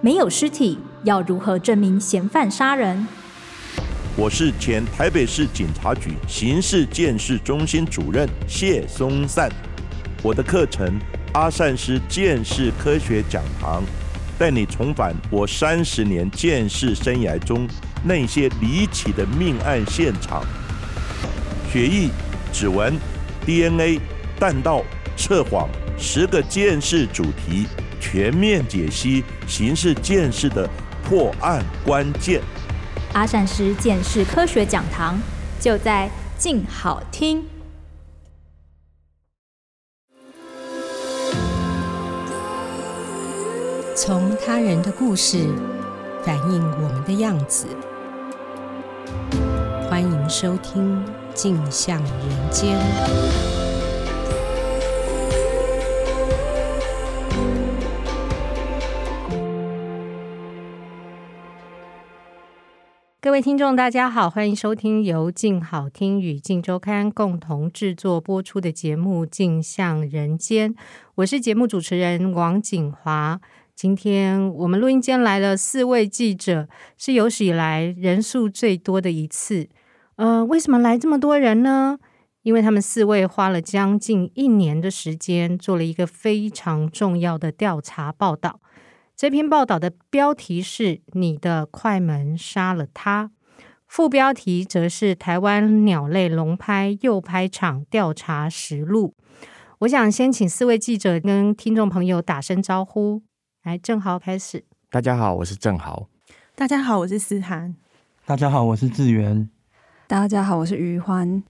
没有尸体，要如何证明嫌犯杀人？我是前台北市警察局刑事鉴识中心主任谢松散。我的课程《阿善师鉴识科学讲堂》，带你重返我三十年鉴识生涯中那些离奇的命案现场，血液、指纹、DNA、弹道、测谎，十个鉴识主题，全面解析刑事鉴识的破案关键。阿善师鉴识科学讲堂就在静好听。从他人的故事反映我们的样子，欢迎收听《镜像人间》。各位听众，大家好，欢迎收听由静好听与静周刊共同制作播出的节目《镜像人间》，我是节目主持人王景华。今天我们录音间来了四位记者，是有史以来人数最多的一次。呃，为什么来这么多人呢？因为他们四位花了将近一年的时间，做了一个非常重要的调查报道。这篇报道的标题是“你的快门杀了他”，副标题则是“台湾鸟类龙拍诱拍场调查实录”。我想先请四位记者跟听众朋友打声招呼。来，正豪开始。大家好，我是正豪。大家好，我是思涵。大家好，我是志源。大家好，我是余欢。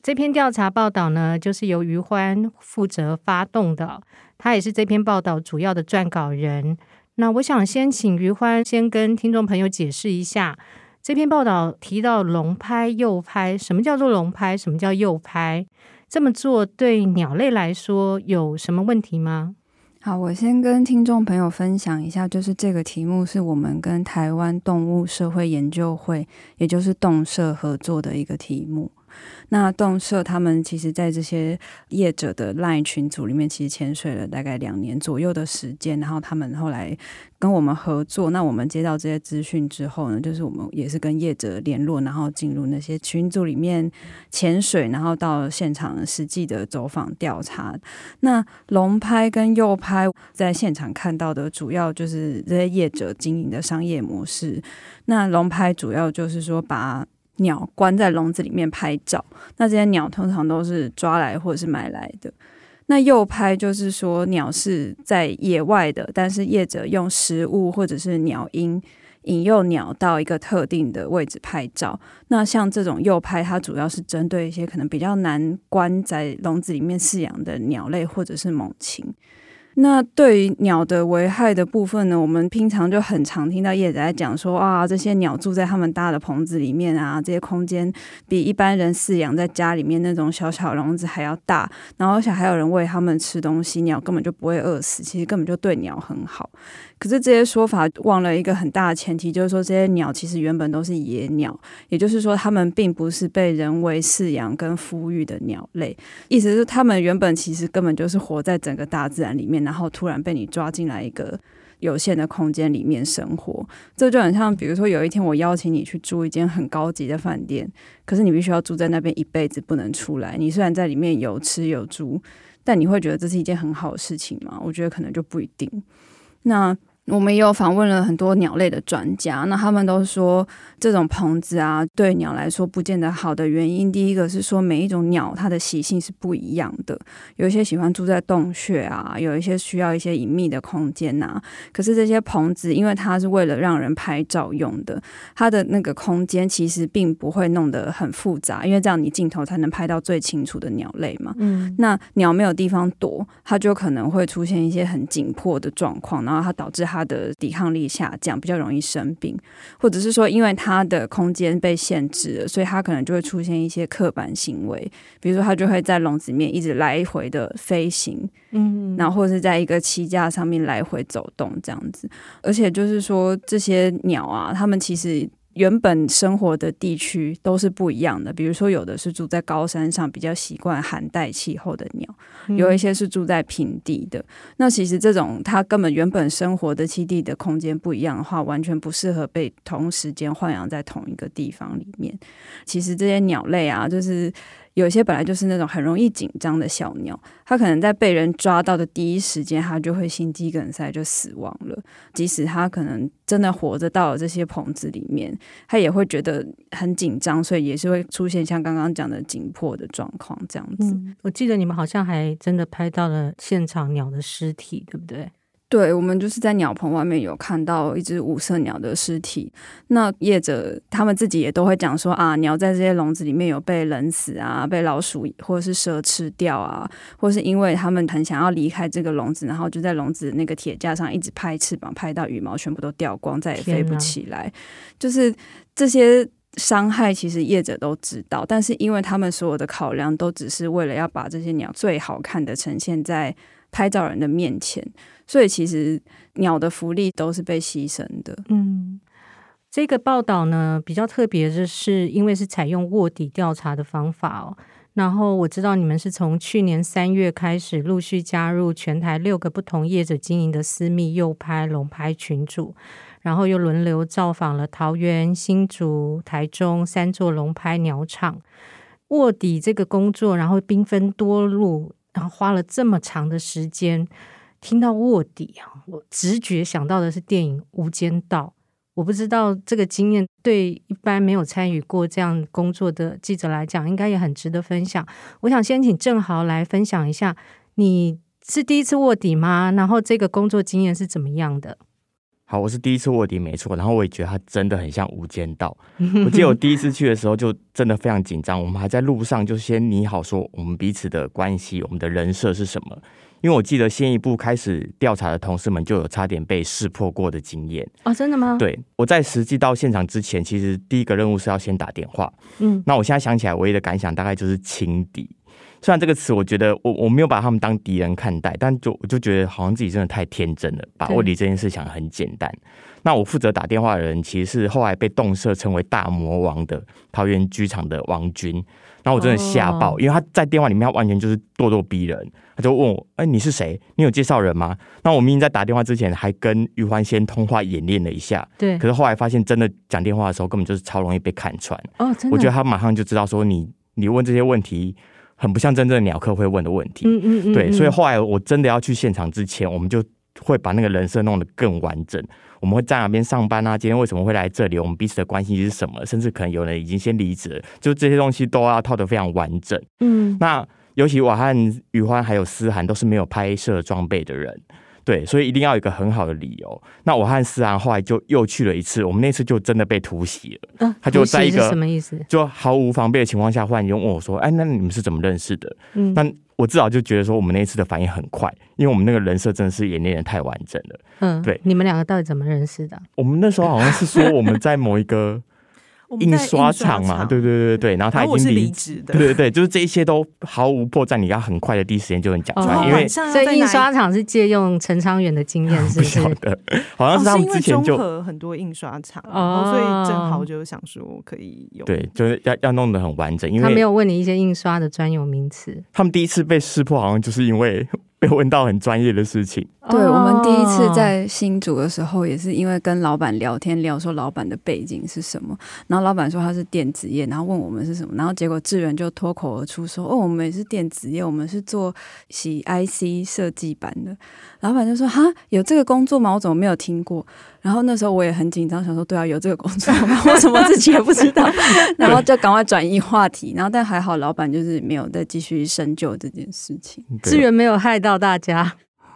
这篇调查报道呢，就是由余欢负责发动的，他也是这篇报道主要的撰稿人。那我想先请余欢先跟听众朋友解释一下，这篇报道提到笼拍、诱拍，什么叫做笼拍？什么叫诱拍？这么做对鸟类来说有什么问题吗？好，我先跟听众朋友分享一下，就是这个题目是我们跟台湾动物社会研究会，也就是动社合作的一个题目。那动社他们其实，在这些业者的 LINE 群组里面，其实潜水了大概两年左右的时间。然后他们后来跟我们合作，那我们接到这些资讯之后呢，就是我们也是跟业者联络，然后进入那些群组里面潜水，然后到现场实际的走访调查。那龙拍跟右拍在现场看到的主要就是这些业者经营的商业模式。那龙拍主要就是说把鸟关在笼子里面拍照，那这些鸟通常都是抓来或者是买来的。那诱拍就是说鸟是在野外的，但是业者用食物或者是鸟音引诱鸟到一个特定的位置拍照。那像这种诱拍，它主要是针对一些可能比较难关在笼子里面饲养的鸟类或者是猛禽。那对于鸟的危害的部分呢，我们平常就很常听到业者在讲说啊，这些鸟住在他们搭的棚子里面啊，这些空间比一般人饲养在家里面那种小小笼子还要大，然后而且还有人喂他们吃东西，鸟根本就不会饿死，其实根本就对鸟很好。可是这些说法忘了一个很大的前提，就是说这些鸟其实原本都是野鸟，也就是说它们并不是被人为饲养跟孵育的鸟类。意思是它们原本其实根本就是活在整个大自然里面的，然后突然被你抓进来一个有限的空间里面生活。这就很像，比如说有一天我邀请你去住一间很高级的饭店，可是你必须要住在那边一辈子，不能出来。你虽然在里面有吃有住，但你会觉得这是一件很好的事情吗？我觉得可能就不一定。那我们也有访问了很多鸟类的专家，那他们都说这种棚子啊，对鸟来说不见得好的原因，第一个是说每一种鸟它的习性是不一样的，有一些喜欢住在洞穴啊，有一些需要一些隐秘的空间呐、啊。可是这些棚子，因为它是为了让人拍照用的，它的那个空间其实并不会弄得很复杂，因为这样你镜头才能拍到最清楚的鸟类嘛。嗯，那鸟没有地方躲，它就可能会出现一些很紧迫的状况，然后它导致它。它的抵抗力下降，比较容易生病，或者是说，因为它的空间被限制了，所以它可能就会出现一些刻板行为，比如说，它就会在笼子里面一直来回的飞行，嗯，然后或者是在一个栖架上面来回走动这样子。而且就是说，这些鸟啊，它们其实原本生活的地区都是不一样的。比如说，有的是住在高山上，比较习惯寒带气候的鸟；有一些是住在平地的。那其实这种它根本原本生活的栖地的空间不一样的话，完全不适合被同时间豢养在同一个地方里面。其实这些鸟类啊，就是。有些本来就是那种很容易紧张的小鸟，它可能在被人抓到的第一时间，它就会心肌梗塞就死亡了。即使它可能真的活着到了这些棚子里面，它也会觉得很紧张，所以也是会出现像刚刚讲的紧迫的状况这样子。我记得你们好像还真的拍到了现场鸟的尸体，对不对？对，我们就是在鸟棚外面有看到一只五色鸟的尸体。那业者他们自己也都会讲说啊，鸟在这些笼子里面有被冷死啊，被老鼠或者是蛇吃掉啊，或是因为他们很想要离开这个笼子，然后就在笼子那个铁架上一直拍翅膀，拍到羽毛全部都掉光，再也飞不起来。就是这些伤害，其实业者都知道，但是因为他们所有的考量都只是为了要把这些鸟最好看的呈现在拍照人的面前。所以其实鸟的福利都是被牺牲的。嗯，这个报道呢比较特别的是，因为是采用卧底调查的方法哦。然后我知道你们是从去年三月开始陆续加入全台六个不同业者经营的私密诱拍龙拍群组，然后又轮流造访了桃园、新竹、台中三座龙拍鸟场。卧底这个工作，然后兵分多路，然后花了这么长的时间。听到卧底啊，我直觉想到的是电影《无间道》。我不知道这个经验对一般没有参与过这样工作的记者来讲，应该也很值得分享。我想先请郑豪来分享一下，你是第一次卧底吗？然后这个工作经验是怎么样的？好，我是第一次卧底，没错。然后我也觉得它真的很像《无间道》。我记得我第一次去的时候，就真的非常紧张。我们还在路上就先拟好说我们彼此的关系，我们的人设是什么。因为我记得先一步开始调查的同事们就有差点被识破过的经验哦，真的吗？对，我在实际到现场之前，其实第一个任务是要先打电话。嗯，那我现在想起来，唯一的感想大概就是轻敌。虽然这个词，我觉得我我没有把他们当敌人看待，但就我就觉得好像自己真的太天真了，把卧底这件事想得很简单。那我负责打电话的人，其实是后来被动社称为大魔王的桃园剧场的王军。然后我真的吓爆，因为他在电话里面他完全就是咄咄逼人，他就问我：“哎，你是谁？你有介绍人吗？”那我明明在打电话之前还跟余欢先通话演练了一下，对。可是后来发现，真的讲电话的时候根本就是超容易被看穿。哦，真的。我觉得他马上就知道说你你问这些问题很不像真正的鸟客会问的问题。嗯嗯嗯。对，所以后来我真的要去现场之前，我们就会把那个人设弄得更完整。我们会在哪边上班啊？今天为什么会来这里？我们彼此的关系是什么？甚至可能有人已经先离职，就这些东西都要套得非常完整。嗯，那尤其我和宇欢还有思涵都是没有拍摄装备的人，对，所以一定要有一个很好的理由。那我和思涵后来就又去了一次，我们那次就真的被突袭了。啊，他就在一个什么意思？就毫无防备的情况下，忽然就问我说：“哎，那你们是怎么认识的？”嗯，那。我至少就觉得说，我们那一次的反应很快，因为我们那个人设真的是演练的太完整了。嗯，对，你们两个到底怎么认识的？我们那时候好像是说我们在某一个。印刷厂嘛，对对对对，然后他已经离职的，对对对，就是这一些都毫无破绽，你要很快的第一时间就能讲出来，哦、因为所以印刷厂是借用陈昌远的经验，是不是？不晓得，好像是他们之前就、哦、很多印刷厂，哦，所以正好就想说可以用，对，就是要要弄得很完整，因为他没有问你一些印刷的专有名词，他们第一次被识破，好像就是因为。被问到很专业的事情。对，我们第一次在新组的时候，也是因为跟老板聊天，聊说老板的背景是什么，然后老板说他是电子业，然后问我们是什么，然后结果志远就脱口而出说：“哦，我们也是电子业，我们是做洗 IC 设计版的。”老板就说：“哈，有这个工作吗？我怎么没有听过？”然后那时候我也很紧张，想说：“对啊，有这个工作吗？我怎么自己也不知道？” 然后就赶快转移话题。然后但还好，老板就是没有再继续深究这件事情。资源没有害到大家。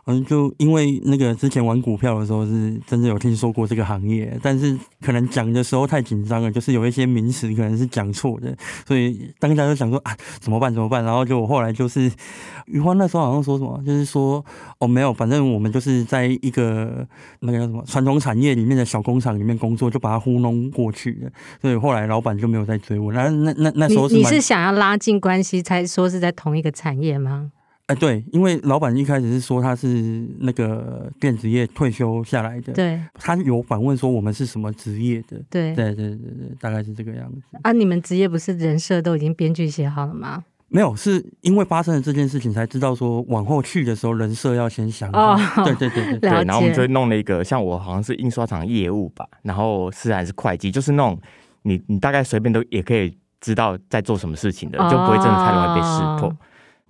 嗯，就因为那个之前玩股票的时候是真的有听说过这个行业，但是可能讲的时候太紧张了，就是有一些名词可能是讲错的，所以当下就想说啊，怎么办？怎么办？然后就后来就是余欢那时候好像说什么，就是说哦没有，反正我们就是在一个那个叫什么传统产业里面的小工厂里面工作，就把它糊弄过去的。所以后来老板就没有再追我。那那那那时候是你，你是想要拉近关系才说是在同一个产业吗？哎，对，因为老板一开始是说他是那个电子业退休下来的，对，他有反问说我们是什么职业的，对，对，对，对，对，大概是这个样子。啊，你们职业不是人设都已经编剧写好了吗？没有，是因为发生了这件事情才知道说往后去的时候人设要先想好。哦，对对对对，对，然后我们就弄了一个像我好像是印刷厂业务吧，然后是还是会计，就是那种你你大概随便都也可以知道在做什么事情的，就不会真的太容易被识破。哦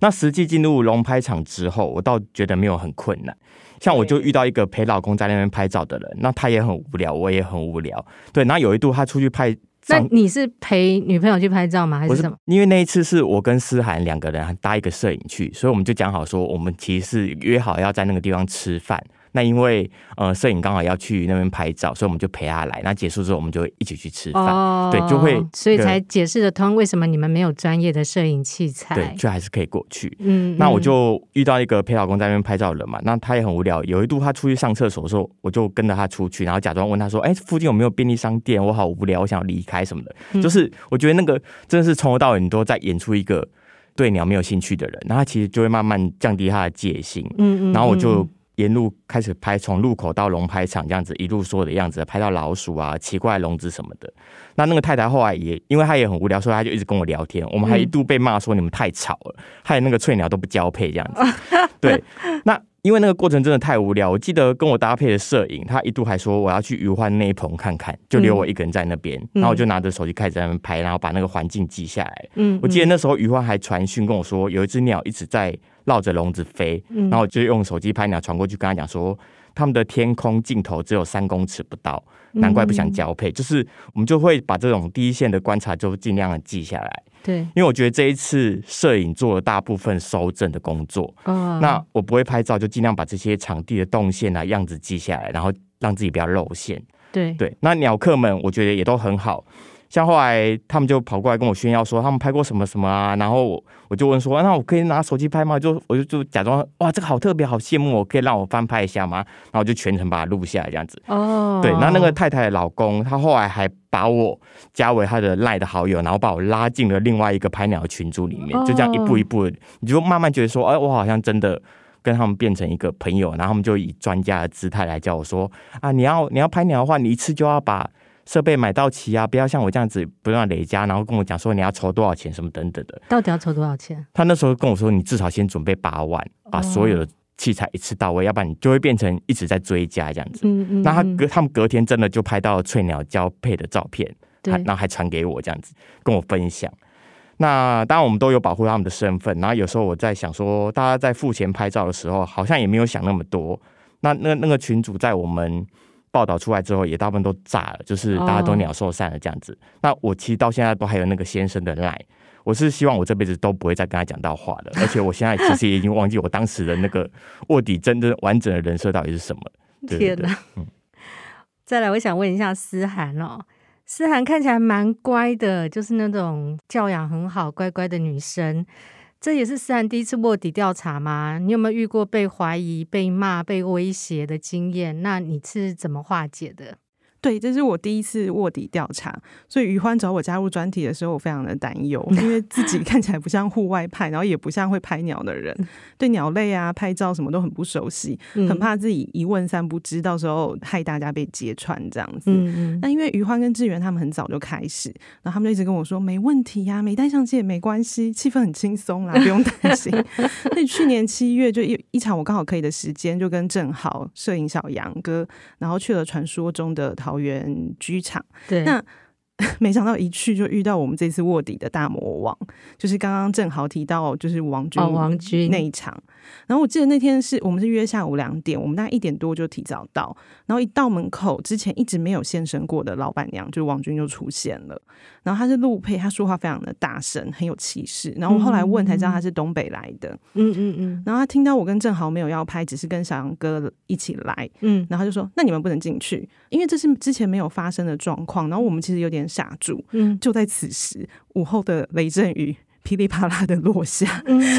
那实际进入龙拍场之后，我倒觉得没有很困难。像我就遇到一个陪老公在那边拍照的人，那他也很无聊，我也很无聊。对，那有一度他出去拍，那你是陪女朋友去拍照吗？还是什么？因为那一次是我跟思涵两个人搭一个摄影去，所以我们就讲好说，我们其实是约好要在那个地方吃饭。那因为呃摄影刚好要去那边拍照，所以我们就陪他来。那结束之后，我们就一起去吃饭。哦，对，就会所以才解释得通为什么你们没有专业的摄影器材，对，就还是可以过去。嗯，那我就遇到一个陪老公在那边拍照的人嘛，那他也很无聊。有一度他出去上厕所的时候，我就跟着他出去，然后假装问他说：“哎，附近有没有便利商店？我好无聊，我想要离开什么的。嗯”就是我觉得那个真的是从头到尾你都在演出一个对鸟没有兴趣的人，然后他其实就会慢慢降低他的戒心。嗯嗯，然后我就。沿路开始拍，从路口到龙拍场这样子，一路说的样子，拍到老鼠啊、奇怪笼子什么的。那那个太太后来也，因为她也很无聊，所以她就一直跟我聊天。我们还一度被骂说你们太吵了，害那个翠鸟都不交配这样子。对，那。因为那个过程真的太无聊，我记得跟我搭配的摄影，他一度还说我要去余欢那一棚看看，就留我一个人在那边，嗯、然后我就拿着手机开始在那边拍，然后把那个环境记下来。嗯，我记得那时候余欢还传讯跟我说，有一只鸟一直在绕着笼子飞，然后我就用手机拍鸟传过去，跟他讲说，他们的天空尽头只有三公尺不到，难怪不想交配。就是我们就会把这种第一线的观察就尽量的记下来。对，因为我觉得这一次摄影做了大部分收证的工作，哦，那我不会拍照，就尽量把这些场地的动线啊、样子记下来，然后让自己不要露馅。对对，那鸟客们我觉得也都很好。像后来他们就跑过来跟我炫耀说他们拍过什么什么啊，然后我，我就问说，那我可以拿手机拍吗？就我就就假装哇，这个好特别，好羡慕，我可以让我翻拍一下吗？然后我就全程把它录下来这样子。哦，对，那那个太太的老公他后来还把我加为他的赖的好友，然后把我拉进了另外一个拍鸟的群组里面，就这样一步一步，你就慢慢觉得说，哎，我好像真的跟他们变成一个朋友，然后他们就以专家的姿态来叫我说啊，你要你要拍鸟的话，你一次就要把。设备买到齐啊，不要像我这样子不断累加，然后跟我讲说你要筹多少钱什么等等的。到底要筹多少钱？他那时候跟我说，你至少先准备八万，把所有的器材一次到位，哦、要不然你就会变成一直在追加这样子。嗯嗯。那他隔他们隔天真的就拍到了翠鸟交配的照片，对，然后还传给我这样子跟我分享。那当然我们都有保护他们的身份，然后有时候我在想说，大家在付钱拍照的时候，好像也没有想那么多。那那那个群主在我们。报道出来之后，也大部分都炸了，就是大家都鸟兽散了这样子。Oh. 那我其实到现在都还有那个先生的赖，我是希望我这辈子都不会再跟他讲到话了。而且我现在其实也已经忘记我当时的那个 卧底真正完整的人设到底是什么。天哪！嗯，再来，我想问一下思涵哦，思涵看起来蛮乖的，就是那种教养很好、乖乖的女生。这也是思涵第一次卧底调查吗？你有没有遇过被怀疑、被骂、被威胁的经验？那你是怎么化解的？对，这是我第一次卧底调查，所以于欢找我加入专题的时候，我非常的担忧，因为自己 看起来不像户外派，然后也不像会拍鸟的人，对鸟类啊、拍照什么都很不熟悉，很怕自己一问三不知，到时候害大家被揭穿这样子。嗯，那因为于欢跟志源他们很早就开始，然后他们就一直跟我说没问题呀、啊，没带相机也没关系，气氛很轻松啦，不用担心。那去年七月就一一场我刚好可以的时间，就跟正好摄影小杨哥，然后去了传说中的桃园剧场，对，那 没想到一去就遇到我们这次卧底的大魔王，就是刚刚正好提到，就是王军，王军那一场。然后我记得那天是我们是约下午两点，我们大概一点多就提早到。然后一到门口，之前一直没有现身过的老板娘，就是王军就出现了。然后他是陆配，他说话非常的大声，很有气势。然后我后来问才知道他是东北来的。嗯嗯嗯。然后他听到我跟正豪没有要拍，只是跟小杨哥一起来。嗯。然后他就说：“那你们不能进去，因为这是之前没有发生的状况。”然后我们其实有点傻住。嗯。就在此时，午后的雷阵雨。噼里啪啦的落下，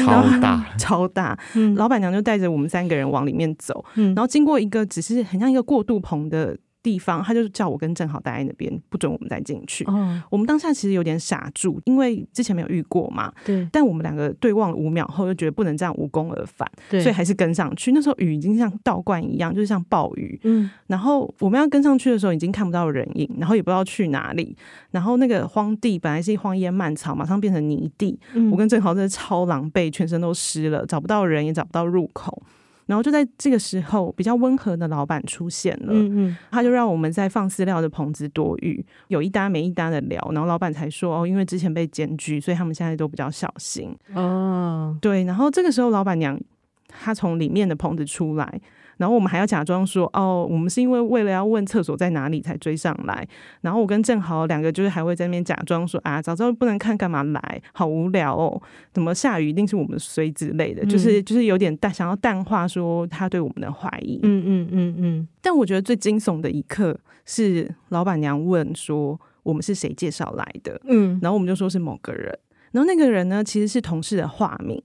超大 超大。老板娘就带着我们三个人往里面走，然后经过一个只是很像一个过渡棚的地方，他就叫我跟正好待在那边，不准我们再进去。哦，我们当下其实有点傻住，因为之前没有遇过嘛。对。但我们两个对望了五秒后，就觉得不能这样无功而返，对，所以还是跟上去。那时候雨已经像倒灌一样，就是像暴雨。嗯。然后我们要跟上去的时候，已经看不到人影，然后也不知道去哪里。然后那个荒地本来是荒烟蔓草，马上变成泥地。嗯。我跟正好真的超狼狈，全身都湿了，找不到人，也找不到入口。然后就在这个时候，比较温和的老板出现了。嗯嗯，他就让我们在放饲料的棚子躲雨，有一搭没一搭的聊。然后老板才说：“哦，因为之前被检举，所以他们现在都比较小心。”哦，对。然后这个时候，老板娘她从里面的棚子出来。然后我们还要假装说哦，我们是因为为了要问厕所在哪里才追上来。然后我跟正豪两个就是还会在那边假装说啊，早知道不能看干嘛来，好无聊哦，怎么下雨一定是我们衰之类的，嗯、就是就是有点淡想要淡化说他对我们的怀疑。嗯嗯嗯嗯。但我觉得最惊悚的一刻是老板娘问说我们是谁介绍来的，嗯，然后我们就说是某个人，然后那个人呢其实是同事的化名。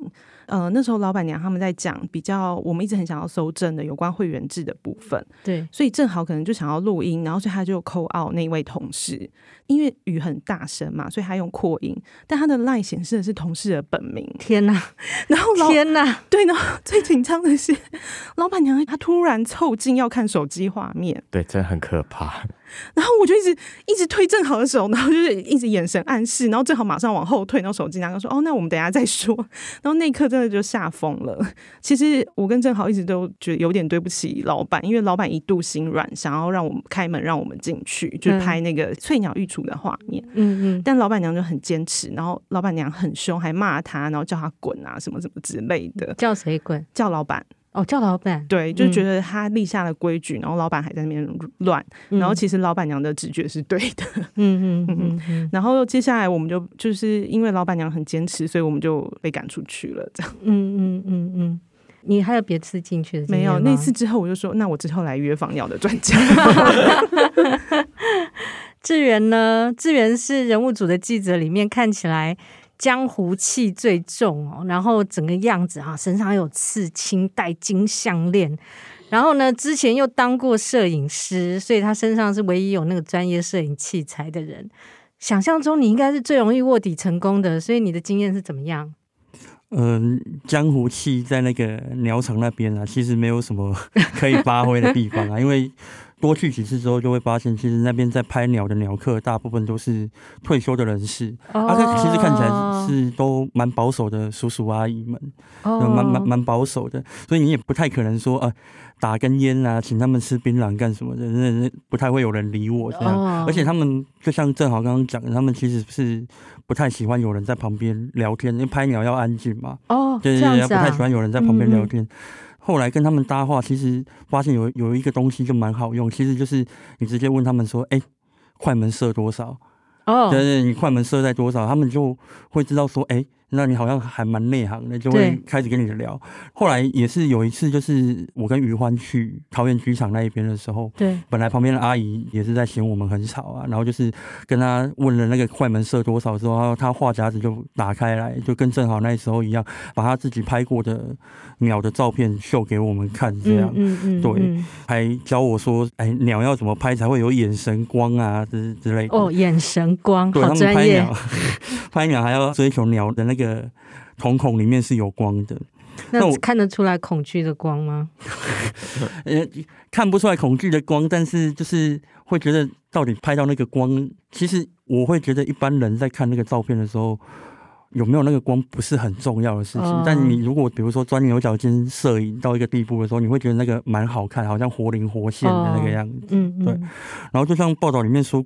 呃，那时候老板娘他们在讲比较我们一直很想要搜证的有关会员制的部分，对，所以正好可能就想要录音，然后所以他就 call out 那位同事，因为雨很大声嘛，所以他用扩音，但他的 line 显示的是同事的本名。天哪！然后老天哪！对呢，最紧张的是老板娘她突然凑近要看手机画面，对，真的很可怕。然后我就一直一直推正好的手，然后就是一直眼神暗示，然后正好马上往后退，然后手机拿个说：“哦，那我们等一下再说。”然后那一刻真的就吓疯了。其实我跟正好一直都觉得有点对不起老板，因为老板一度心软，想要让我们开门让我们进去，就拍那个翠鸟御厨的画面。嗯嗯。但老板娘就很坚持，然后老板娘很凶，还骂他，然后叫他滚啊什么什么之类的。叫谁滚？叫老板。哦，叫老板对，就觉得他立下了规矩，嗯、然后老板还在那边乱，嗯、然后其实老板娘的直觉是对的，嗯 嗯嗯嗯，然后接下来我们就就是因为老板娘很坚持，所以我们就被赶出去了，这样，嗯嗯嗯嗯，你还有别次进去的没有？那次之后我就说，那我之后来约访鸟的专家。志源呢？志源是人物组的记者，里面看起来。江湖气最重哦，然后整个样子哈，身上有刺青，戴金项链，然后呢，之前又当过摄影师，所以他身上是唯一有那个专业摄影器材的人。想象中你应该是最容易卧底成功的，所以你的经验是怎么样？嗯、江湖气在那个鸟场那边啊，其实没有什么 可以发挥的地方啊，因为。多去几次之后，就会发现，其实那边在拍鸟的鸟客，大部分都是退休的人士。啊、oh. 其实看起来是都蛮保守的叔叔阿姨们，蛮蛮蛮保守的。所以你也不太可能说啊，打根烟啊，请他们吃槟榔干什么的，那不太会有人理我这样。Oh. 而且他们就像正好刚刚讲的，他们其实是不太喜欢有人在旁边聊天，因为拍鸟要安静嘛。哦，oh, 对对对，不太喜欢有人在旁边聊天。嗯后来跟他们搭话，其实发现有有一个东西就蛮好用，其实就是你直接问他们说：“哎，快门设多少？”哦，对对，你快门设在多少，他们就会知道说：“哎。”那你好像还蛮内行的，就会开始跟你聊。后来也是有一次，就是我跟余欢去桃园机场那一边的时候，对，本来旁边的阿姨也是在嫌我们很吵啊，然后就是跟他问了那个快门设多少之后，他话匣子就打开来，就跟正好那时候一样，把他自己拍过的鸟的照片秀给我们看，这样，嗯嗯，嗯，对，嗯、还教我说，哎，鸟要怎么拍才会有眼神光啊，之之类的。哦，眼神光，对，好专业。他们拍鸟，拍鸟还要追求鸟的那个。个瞳孔里面是有光的，那我看得出来恐惧的光吗？呃，看不出来恐惧的光，但是就是会觉得到底拍到那个光，其实我会觉得一般人在看那个照片的时候，有没有那个光不是很重要的事情。哦、但你如果比如说钻牛角尖摄影到一个地步的时候，你会觉得那个蛮好看，好像活灵活现的那个样子。对。然后就像报道里面说。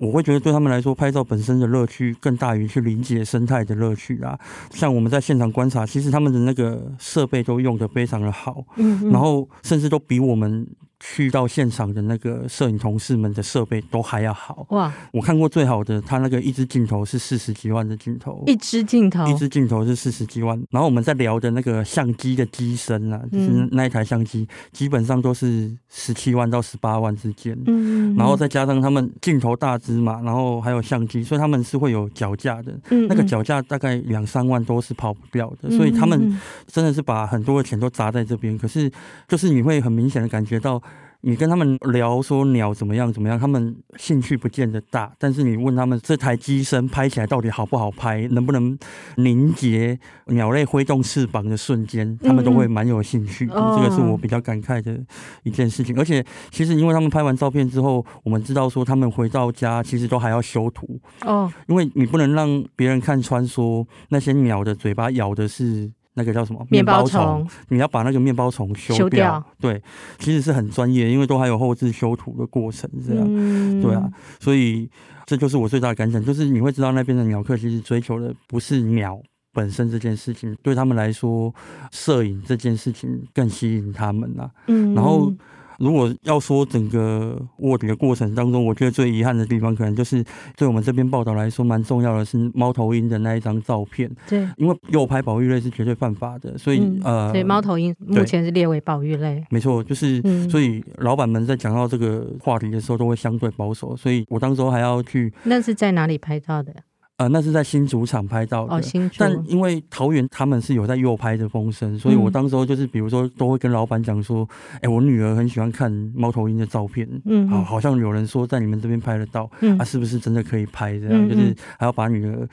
我会觉得对他们来说，拍照本身的乐趣更大于去理解生态的乐趣啊。像我们在现场观察，其实他们的那个设备都用的非常的好，嗯嗯，然后甚至都比我们。去到现场的那个摄影同事们的设备都还要好哇！我看过最好的，他那个一支镜头是四十几万的镜头，一支镜头，一支镜头是四十几万。然后我们在聊的那个相机的机身啊，就是那一台相机，基本上都是十七万到十八万之间。嗯，然后再加上他们镜头大支嘛，然后还有相机，所以他们是会有脚架的。嗯，那个脚架大概两三万都是跑不掉的，所以他们真的是把很多的钱都砸在这边。可是就是你会很明显的感觉到。你跟他们聊说鸟怎么样怎么样，他们兴趣不见得大。但是你问他们这台机身拍起来到底好不好拍，能不能凝结鸟类挥动翅膀的瞬间，他们都会蛮有兴趣的。嗯、这个是我比较感慨的一件事情。而且其实因为他们拍完照片之后，我们知道说他们回到家其实都还要修图哦，因为你不能让别人看穿说那些鸟的嘴巴咬的是。那个叫什么？面包虫，你要把那个面包虫修掉。对，其实是很专业，因为都还有后置修图的过程，这样。嗯、对啊，所以这就是我最大的感想，就是你会知道那边的鸟客其实追求的不是鸟本身这件事情，对他们来说，摄影这件事情更吸引他们啊。嗯，然后。如果要说整个卧底的过程当中，我觉得最遗憾的地方，可能就是对我们这边报道来说蛮重要的是猫头鹰的那一张照片。对，因为诱拍保育类是绝对犯法的，所以、嗯、呃，所以猫头鹰目前是列为保育类。没错，就是、嗯、所以老板们在讲到这个话题的时候都会相对保守，所以我当时候还要去。那是在哪里拍照的？呃，那是在新主场拍到的，哦、但因为桃园他们是有在右拍的风声，所以我当时候就是比如说都会跟老板讲说，哎、嗯欸，我女儿很喜欢看猫头鹰的照片，嗯，好，好像有人说在你们这边拍得到，嗯，啊，是不是真的可以拍？这样、嗯、就是还要把女儿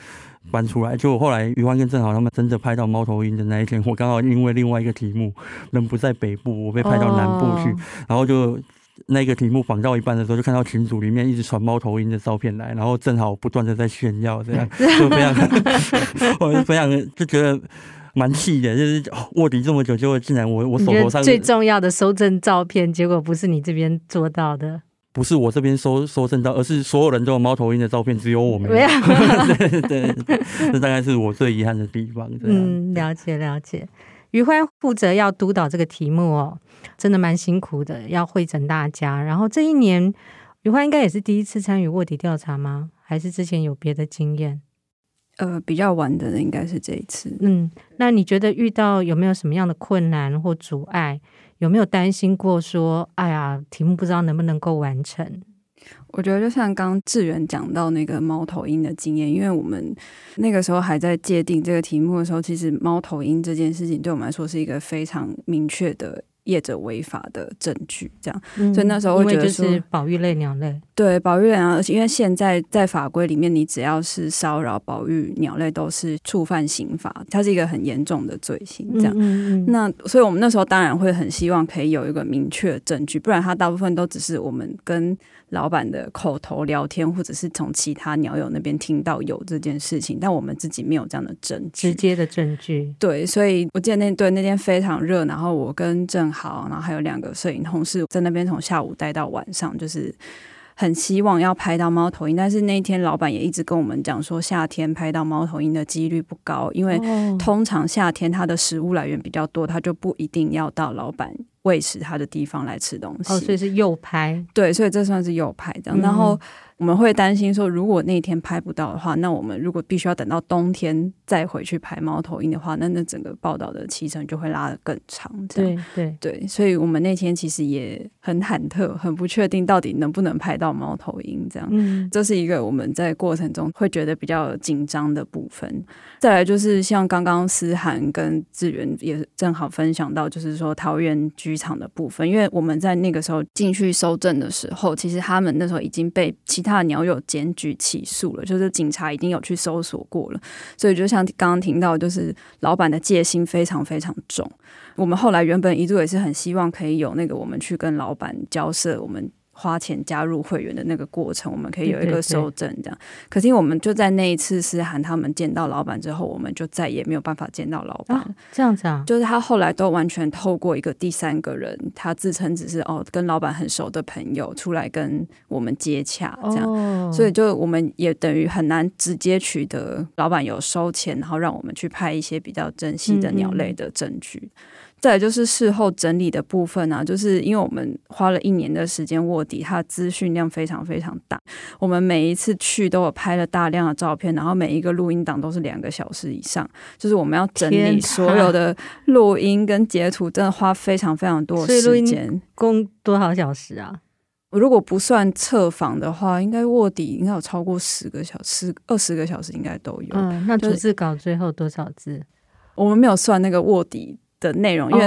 搬出来。就后来余欢跟正好他们真的拍到猫头鹰的那一天，我刚好因为另外一个题目，人不在北部，我被派到南部去，哦、然后就。那个题目仿到一半的时候，就看到群组里面一直传猫头鹰的照片来，然后正好不断的在炫耀，这样 就非常，我就非常就觉得蛮气的，就是卧底这么久，结果竟然我我手头上最重要的搜证照片，结果不是你这边做到的，不是我这边收搜证到，而是所有人都有猫头鹰的照片，只有我没有。对对，这大概是我最遗憾的地方。嗯，了解了解。余欢负责要督导这个题目哦，真的蛮辛苦的，要会诊大家。然后这一年，余欢应该也是第一次参与卧底调查吗？还是之前有别的经验？呃，比较晚的应该是这一次。嗯，那你觉得遇到有没有什么样的困难或阻碍？有没有担心过说，哎呀，题目不知道能不能够完成？我觉得就像刚志远讲到那个猫头鹰的经验，因为我们那个时候还在界定这个题目的时候，其实猫头鹰这件事情对我们来说是一个非常明确的。业者违法的证据，这样，嗯、所以那时候我觉得就是保育类鸟类，对保育类鸟，而且因为现在在法规里面，你只要是骚扰保育鸟类，都是触犯刑法，它是一个很严重的罪行，这样。嗯嗯嗯，那所以我们那时候当然会很希望可以有一个明确的证据，不然它大部分都只是我们跟老板的口头聊天，或者是从其他鸟友那边听到有这件事情，但我们自己没有这样的证据，直接的证据。对，所以我记得那对那天非常热，然后我跟正好，然后还有两个摄影同事在那边从下午待到晚上，就是很希望要拍到猫头鹰，但是那天老板也一直跟我们讲说，夏天拍到猫头鹰的几率不高，因为通常夏天它的食物来源比较多，它就不一定要到老板。喂食它的地方来吃东西，哦，所以是右拍，对，所以这算是右拍这样，嗯、然后。我们会担心说，如果那天拍不到的话，那我们如果必须要等到冬天再回去拍猫头鹰的话，那那整个报道的期程就会拉得更长。对对对，所以我们那天其实也很忐忑，很不确定到底能不能拍到猫头鹰。这样，嗯，这是一个我们在过程中会觉得比较紧张的部分。再来就是像刚刚思涵跟志源也正好分享到，就是说桃园居场的部分，因为我们在那个时候进去搜证的时候，其实他们那时候已经被其他的鸟友检举起诉了，就是警察已经有去搜索过了，所以就像刚刚听到，就是老板的戒心非常非常重。我们后来原本一度也是很希望可以有那个我们去跟老板交涉，我们。花钱加入会员的那个过程，我们可以有一个收证这样。可是我们就在那一次是喊他们见到老板之后，我们就再也没有办法见到老板。啊，这样子啊？就是他后来都完全透过一个第三个人，他自称只是哦跟老板很熟的朋友出来跟我们接洽这样。哦。所以就我们也等于很难直接取得老板有收钱，然后让我们去拍一些比较珍惜的鸟类的证据。嗯嗯再来就是事后整理的部分啊，就是因为我们花了一年的时间卧底，它的资讯量非常非常大。我们每一次去都有拍了大量的照片，然后每一个录音档都是两个小时以上。就是我们要整理所有的录音跟截图，真的花非常非常多的时间。共多少小时啊？如果不算测访的话，应该卧底应该有超过十个小时，二十个小时应该都有。嗯，那逐字稿最后多少字？我们没有算那个卧底。的内容，因为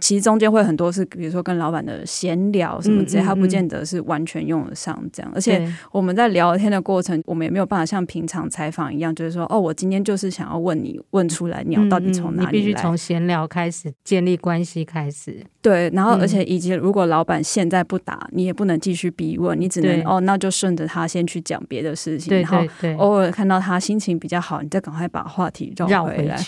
其实中间会很多是，比如说跟老板的闲聊什么之类，他不见得是完全用得上这样。而且我们在聊天的过程，我们也没有办法像平常采访一样，就是说，哦，我今天就是想要问你，问出来鸟到底从哪里来？你必须从闲聊开始建立关系开始。对，然后而且以及如果老板现在不打，你也不能继续逼问，你只能哦，那就顺着他先去讲别的事情，然后偶尔看到他心情比较好，你再赶快把话题绕回来。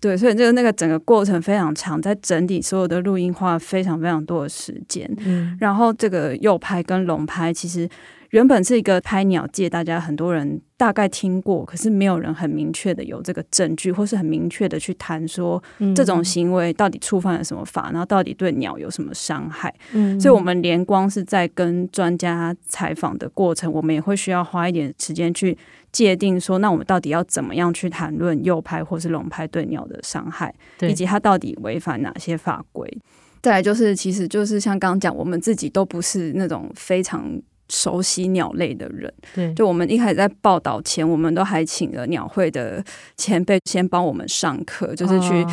对，所以就是那个整个过程非常长，在整理所有的录音花了非常非常多的时间。嗯，然后这个右拍跟龙拍其实。原本是一个拍鸟界，大家很多人大概听过，可是没有人很明确的有这个证据，或是很明确的去谈说这种行为到底触犯了什么法，然后到底对鸟有什么伤害。嗯，所以我们连光是在跟专家采访的过程，我们也会需要花一点时间去界定说，那我们到底要怎么样去谈论右拍或是龙拍对鸟的伤害，以及它到底违反哪些法规。再来就是，其实就是像刚刚讲，我们自己都不是那种非常。熟悉鸟类的人，对，就我们一开始在报道前，我们都还请了鸟会的前辈先帮我们上课，就是去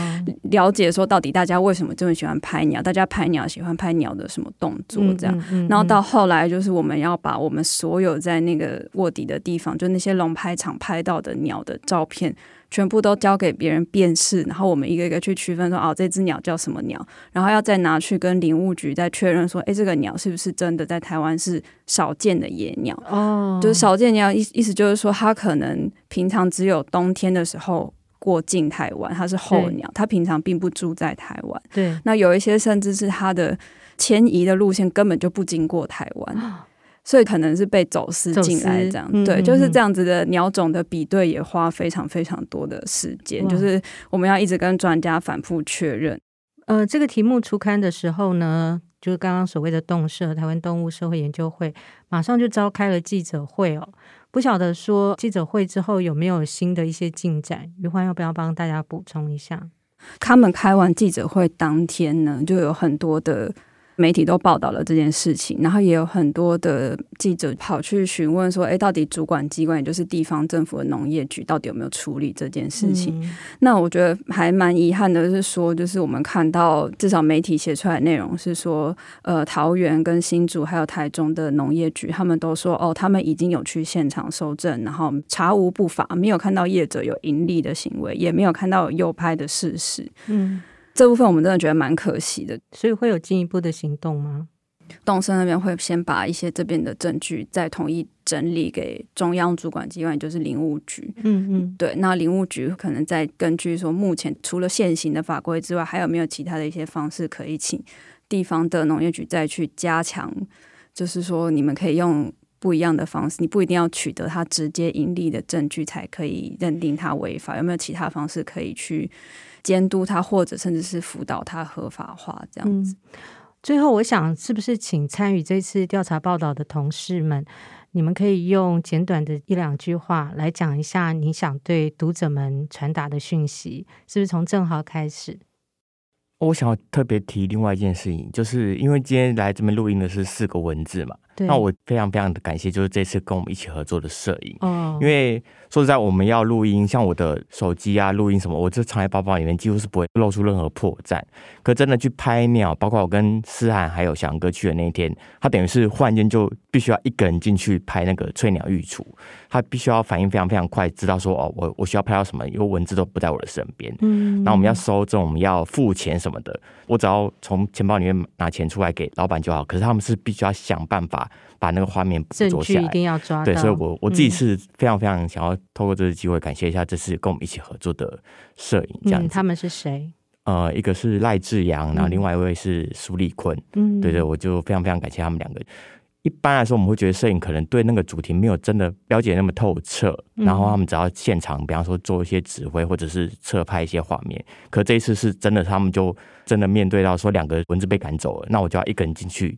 了解说到底大家为什么这么喜欢拍鸟，大家拍鸟喜欢拍鸟的什么动作这样。嗯嗯嗯嗯、然后到后来，就是我们要把我们所有在那个卧底的地方，就那些龙拍场拍到的鸟的照片。全部都交给别人辨识，然后我们一个一个去区分说，哦，这只鸟叫什么鸟，然后要再拿去跟林务局再确认说，诶，这个鸟是不是真的在台湾是少见的野鸟？哦，就是少见鸟意意思就是说，它可能平常只有冬天的时候过境台湾，它是候鸟，它平常并不住在台湾。对，那有一些甚至是它的迁移的路线根本就不经过台湾。所以可能是被走私进来这样，嗯、对，就是这样子的鸟种的比对也花非常非常多的时间，就是我们要一直跟专家反复确认。呃，这个题目出刊的时候呢，就是刚刚所谓的动社台湾动物社会研究会，马上就召开了记者会哦。不晓得说记者会之后有没有新的一些进展？余欢要不要帮大家补充一下？他们开完记者会当天呢，就有很多的。媒体都报道了这件事情，然后也有很多的记者跑去询问说：“哎，到底主管机关，也就是地方政府的农业局，到底有没有处理这件事情？”嗯、那我觉得还蛮遗憾的，是说，就是我们看到至少媒体写出来的内容是说，呃，桃园跟新竹还有台中的农业局，他们都说哦，他们已经有去现场搜证，然后查无不法，没有看到业者有盈利的行为，也没有看到有诱拍的事实。嗯。这部分我们真的觉得蛮可惜的，所以会有进一步的行动吗？动森那边会先把一些这边的证据再统一整理给中央主管机关，就是林务局。嗯嗯，对，那林务局可能再根据说目前除了现行的法规之外，还有没有其他的一些方式可以请地方的农业局再去加强？就是说你们可以用不一样的方式，你不一定要取得他直接盈利的证据才可以认定他违法，有没有其他方式可以去？监督他，或者甚至是辅导他合法化这样子。嗯，最后，我想是不是请参与这次调查报道的同事们，你们可以用简短的一两句话来讲一下你想对读者们传达的讯息？是不是从正豪开始？我想要特别提另外一件事情，就是因为今天来这边录音的是四个文字嘛。对那我非常非常的感谢，就是这次跟我们一起合作的摄影，哦，因为说实在，我们要录音，像我的手机啊，录音什么，我就藏在包包里面，几乎是不会露出任何破绽。可真的去拍鸟，包括我跟思涵还有小杨哥去的那一天，他等于是忽然间就必须要一个人进去拍那个翠鸟育雏，他必须要反应非常非常快，知道说哦，我我需要拍到什么，因为文字都不在我的身边。嗯，那我们要收证，我们要付钱什么的，我只要从钱包里面拿钱出来给老板就好。可是他们是必须要想办法。把那个画面捕捉下来，一定要抓。对，所以我我自己是非常非常想要透过这次机会感谢一下这次跟我们一起合作的摄影，这样子。嗯，他们是谁？呃，一个是赖志阳，然后另外一位是苏立坤。嗯，对对，我就非常非常感谢他们两个。一般来说，我们会觉得摄影可能对那个主题没有真的了解那么透彻，然后他们只要现场，比方说做一些指挥或者是侧拍一些画面。可这一次是真的，他们就真的面对到说两个蚊子被赶走了，那我就要一个人进去。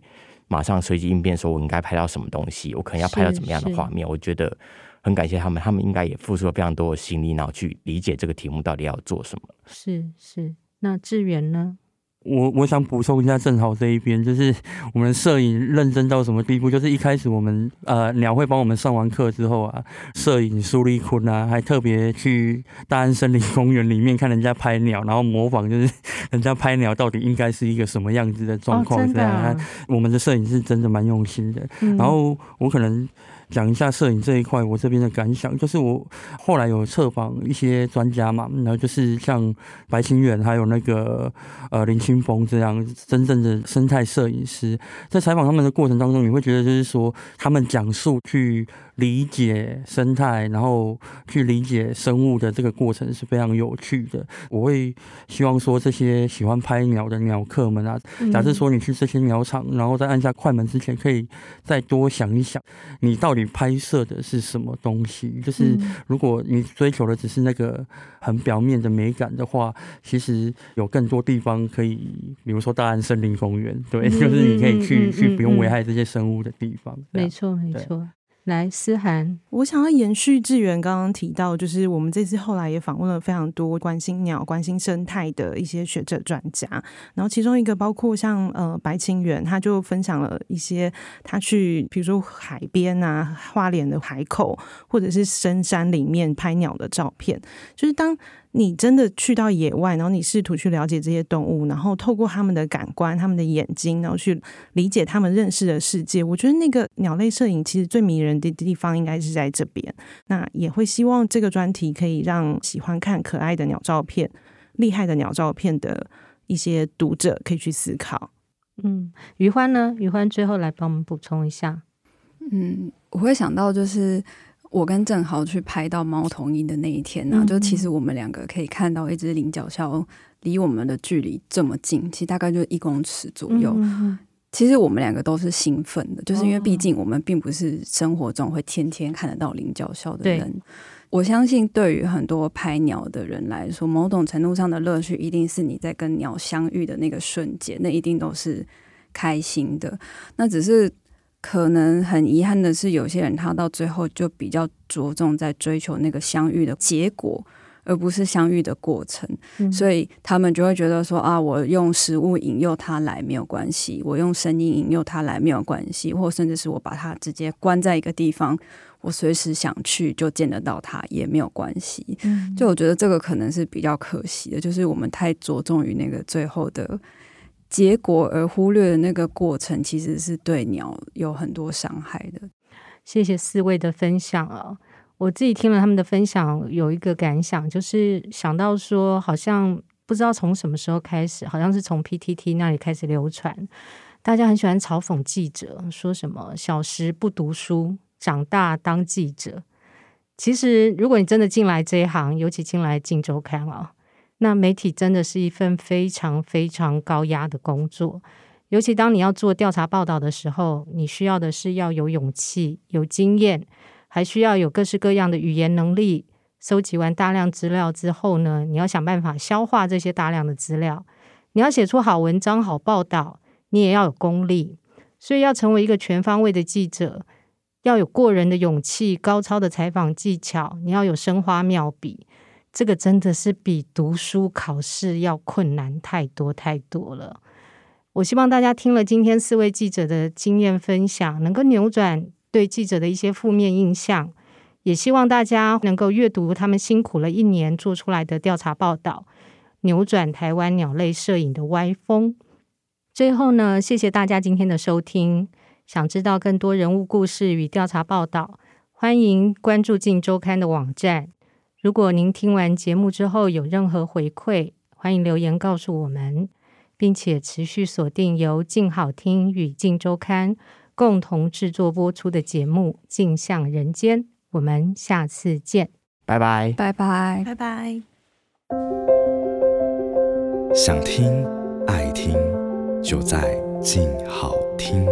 马上随机应变，说我应该拍到什么东西，我可能要拍到怎么样的画面。我觉得很感谢他们，他们应该也付出了非常多的心力，然后去理解这个题目到底要做什么。是是，那志远呢？我我想补充一下，正好这一边就是我们摄影认真到什么地步？就是一开始我们呃鸟会帮我们上完课之后啊，摄影苏立坤啊，还特别去大安森林公园里面看人家拍鸟，然后模仿就是 人家拍鸟到底应该是一个什么样子的状况这样。哦、我们的摄影是真的蛮用心的。嗯、然后我可能。讲一下摄影这一块，我这边的感想就是，我后来有测访一些专家嘛，然后就是像白清远，还有那个呃林清峰这样真正的生态摄影师，在采访他们的过程当中，你会觉得就是说，他们讲述去。理解生态，然后去理解生物的这个过程是非常有趣的。我会希望说，这些喜欢拍鸟的鸟客们啊，假设说你去这些鸟场，然后在按下快门之前，可以再多想一想，你到底拍摄的是什么东西。就是如果你追求的只是那个很表面的美感的话，其实有更多地方可以，比如说大安森林公园，对，就是你可以去去不用危害这些生物的地方。没错，没错。来，思涵，我想要延续志远刚刚提到，就是我们这次后来也访问了非常多关心鸟、关心生态的一些学者专家，然后其中一个包括像呃白清源，他就分享了一些他去，比如说海边啊、花莲的海口，或者是深山里面拍鸟的照片，就是当。你真的去到野外，然后你试图去了解这些动物，然后透过他们的感官、他们的眼睛，然后去理解他们认识的世界。我觉得那个鸟类摄影其实最迷人的地方应该是在这边。那也会希望这个专题可以让喜欢看可爱的鸟照片、厉害的鸟照片的一些读者可以去思考。嗯，余欢呢？余欢最后来帮我们补充一下。嗯，我会想到就是。我跟郑豪去拍到猫头鹰的那一天呢、啊，嗯、就其实我们两个可以看到一只菱角鸮离我们的距离这么近，其实大概就一公尺左右。嗯、其实我们两个都是兴奋的，就是因为毕竟我们并不是生活中会天天看得到菱角鸮的人。我相信对于很多拍鸟的人来说，某种程度上的乐趣一定是你在跟鸟相遇的那个瞬间，那一定都是开心的。那只是。可能很遗憾的是，有些人他到最后就比较着重在追求那个相遇的结果，而不是相遇的过程。嗯、所以他们就会觉得说啊，我用食物引诱他来没有关系，我用声音引诱他来没有关系，或甚至是我把他直接关在一个地方，我随时想去就见得到他也没有关系。嗯、就我觉得这个可能是比较可惜的，就是我们太着重于那个最后的。结果而忽略的那个过程，其实是对鸟有很多伤害的。谢谢四位的分享啊！我自己听了他们的分享，有一个感想，就是想到说，好像不知道从什么时候开始，好像是从 PTT 那里开始流传，大家很喜欢嘲讽记者，说什么小时不读书，长大当记者。其实，如果你真的进来这一行，尤其进来《镜周刊》啊。那媒体真的是一份非常非常高压的工作，尤其当你要做调查报道的时候，你需要的是要有勇气、有经验，还需要有各式各样的语言能力。收集完大量资料之后呢，你要想办法消化这些大量的资料，你要写出好文章、好报道，你也要有功力。所以要成为一个全方位的记者，要有过人的勇气、高超的采访技巧，你要有生花妙笔。这个真的是比读书考试要困难太多太多了。我希望大家听了今天四位记者的经验分享，能够扭转对记者的一些负面印象，也希望大家能够阅读他们辛苦了一年做出来的调查报道，扭转台湾鸟类摄影的歪风。最后呢，谢谢大家今天的收听。想知道更多人物故事与调查报道，欢迎关注《镜周刊》的网站。如果您听完节目之后有任何回馈，欢迎留言告诉我们，并且持续锁定由静好听与静周刊共同制作播出的节目《镜像人间》。我们下次见，拜拜，拜拜，拜拜。想听爱听，就在静好听。